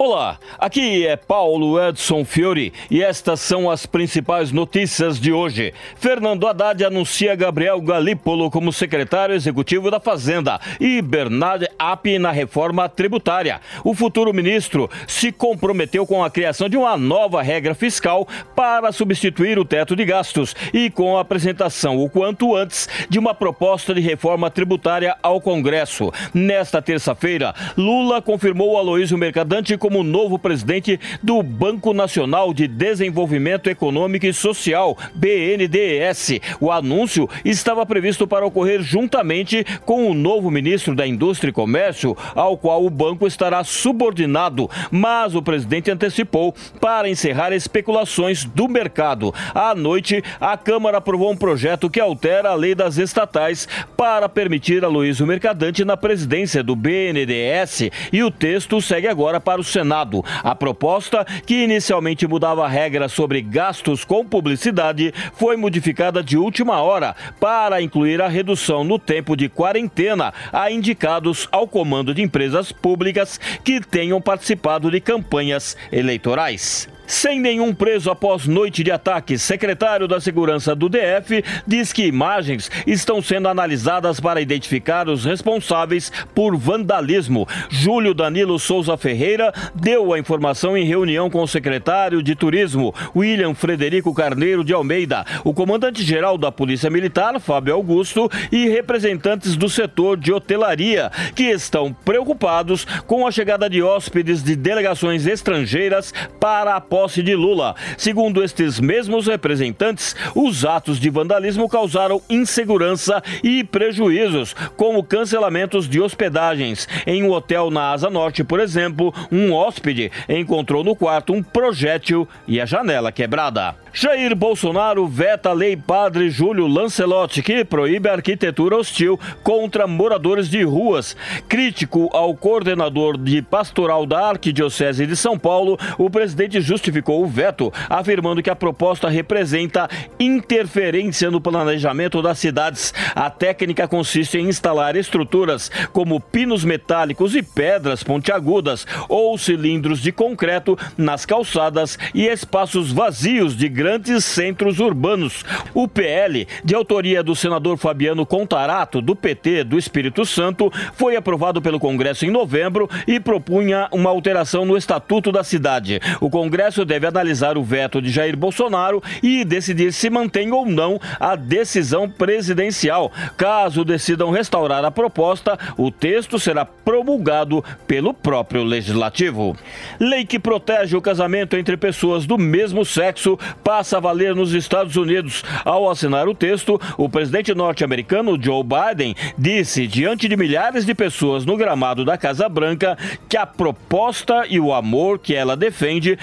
Olá, aqui é Paulo Edson Fiore e estas são as principais notícias de hoje. Fernando Haddad anuncia Gabriel Galípolo como secretário executivo da Fazenda e Bernard App na reforma tributária. O futuro ministro se comprometeu com a criação de uma nova regra fiscal para substituir o teto de gastos e com a apresentação o quanto antes de uma proposta de reforma tributária ao Congresso. Nesta terça-feira, Lula confirmou Aloysio Mercadante como como novo presidente do Banco Nacional de Desenvolvimento Econômico e Social, BNDES. O anúncio estava previsto para ocorrer juntamente com o novo ministro da Indústria e Comércio, ao qual o banco estará subordinado, mas o presidente antecipou para encerrar especulações do mercado. À noite, a Câmara aprovou um projeto que altera a lei das estatais para permitir a Luiz Mercadante na presidência do BNDES e o texto segue agora para o Senado. A proposta, que inicialmente mudava a regra sobre gastos com publicidade, foi modificada de última hora para incluir a redução no tempo de quarentena a indicados ao comando de empresas públicas que tenham participado de campanhas eleitorais. Sem nenhum preso após noite de ataque, secretário da Segurança do DF diz que imagens estão sendo analisadas para identificar os responsáveis por vandalismo. Júlio Danilo Souza Ferreira deu a informação em reunião com o secretário de Turismo, William Frederico Carneiro de Almeida, o comandante-geral da Polícia Militar, Fábio Augusto, e representantes do setor de hotelaria, que estão preocupados com a chegada de hóspedes de delegações estrangeiras para a posse de Lula. Segundo estes mesmos representantes, os atos de vandalismo causaram insegurança e prejuízos, como cancelamentos de hospedagens. Em um hotel na Asa Norte, por exemplo, um hóspede encontrou no quarto um projétil e a janela quebrada. Jair Bolsonaro veta a lei Padre Júlio Lancelotti, que proíbe a arquitetura hostil contra moradores de ruas. Crítico ao coordenador de pastoral da Arquidiocese de São Paulo, o presidente justificou o veto, afirmando que a proposta representa interferência no planejamento das cidades. A técnica consiste em instalar estruturas como pinos metálicos e pedras pontiagudas ou cilindros de concreto nas calçadas e espaços vazios de grandes centros urbanos. O PL, de autoria do senador Fabiano Contarato, do PT do Espírito Santo, foi aprovado pelo Congresso em novembro e propunha uma alteração no Estatuto da cidade. O Congresso deve analisar o veto de Jair Bolsonaro e decidir se mantém ou não a decisão presidencial. Caso decidam restaurar a proposta, o texto será promulgado pelo próprio legislativo. Lei que protege o casamento entre pessoas do mesmo sexo passa a valer nos Estados Unidos. Ao assinar o texto, o presidente norte-americano Joe Biden disse, diante de milhares de pessoas no gramado da Casa Branca, que a proposta e o amor que ela defende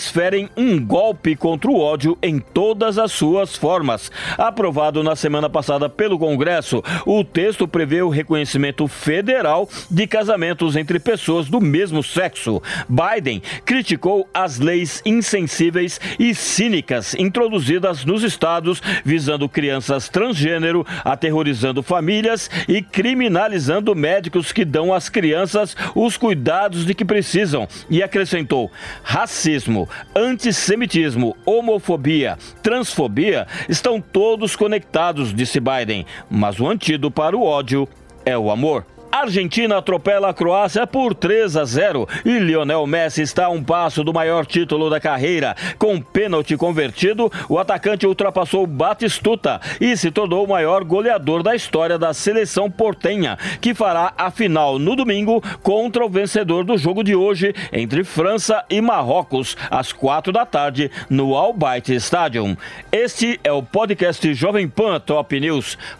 desferem um golpe contra o ódio em todas as suas formas. Aprovado na semana passada pelo Congresso, o texto prevê o reconhecimento federal de casamentos entre pessoas do mesmo sexo. Biden criticou as leis insensíveis e cínicas introduzidas nos estados visando crianças transgênero, aterrorizando famílias e criminalizando médicos que dão às crianças os cuidados de que precisam. E acrescentou: racismo, antissemitismo, homofobia, transfobia estão todos conectados, disse Biden, mas o antídoto para o ódio é o amor. Argentina atropela a Croácia por 3 a 0 e Lionel Messi está a um passo do maior título da carreira. Com pênalti convertido, o atacante ultrapassou Batistuta e se tornou o maior goleador da história da seleção portenha, que fará a final no domingo contra o vencedor do jogo de hoje entre França e Marrocos, às quatro da tarde, no Al Bayt Stadium. Este é o podcast Jovem Pan Top News.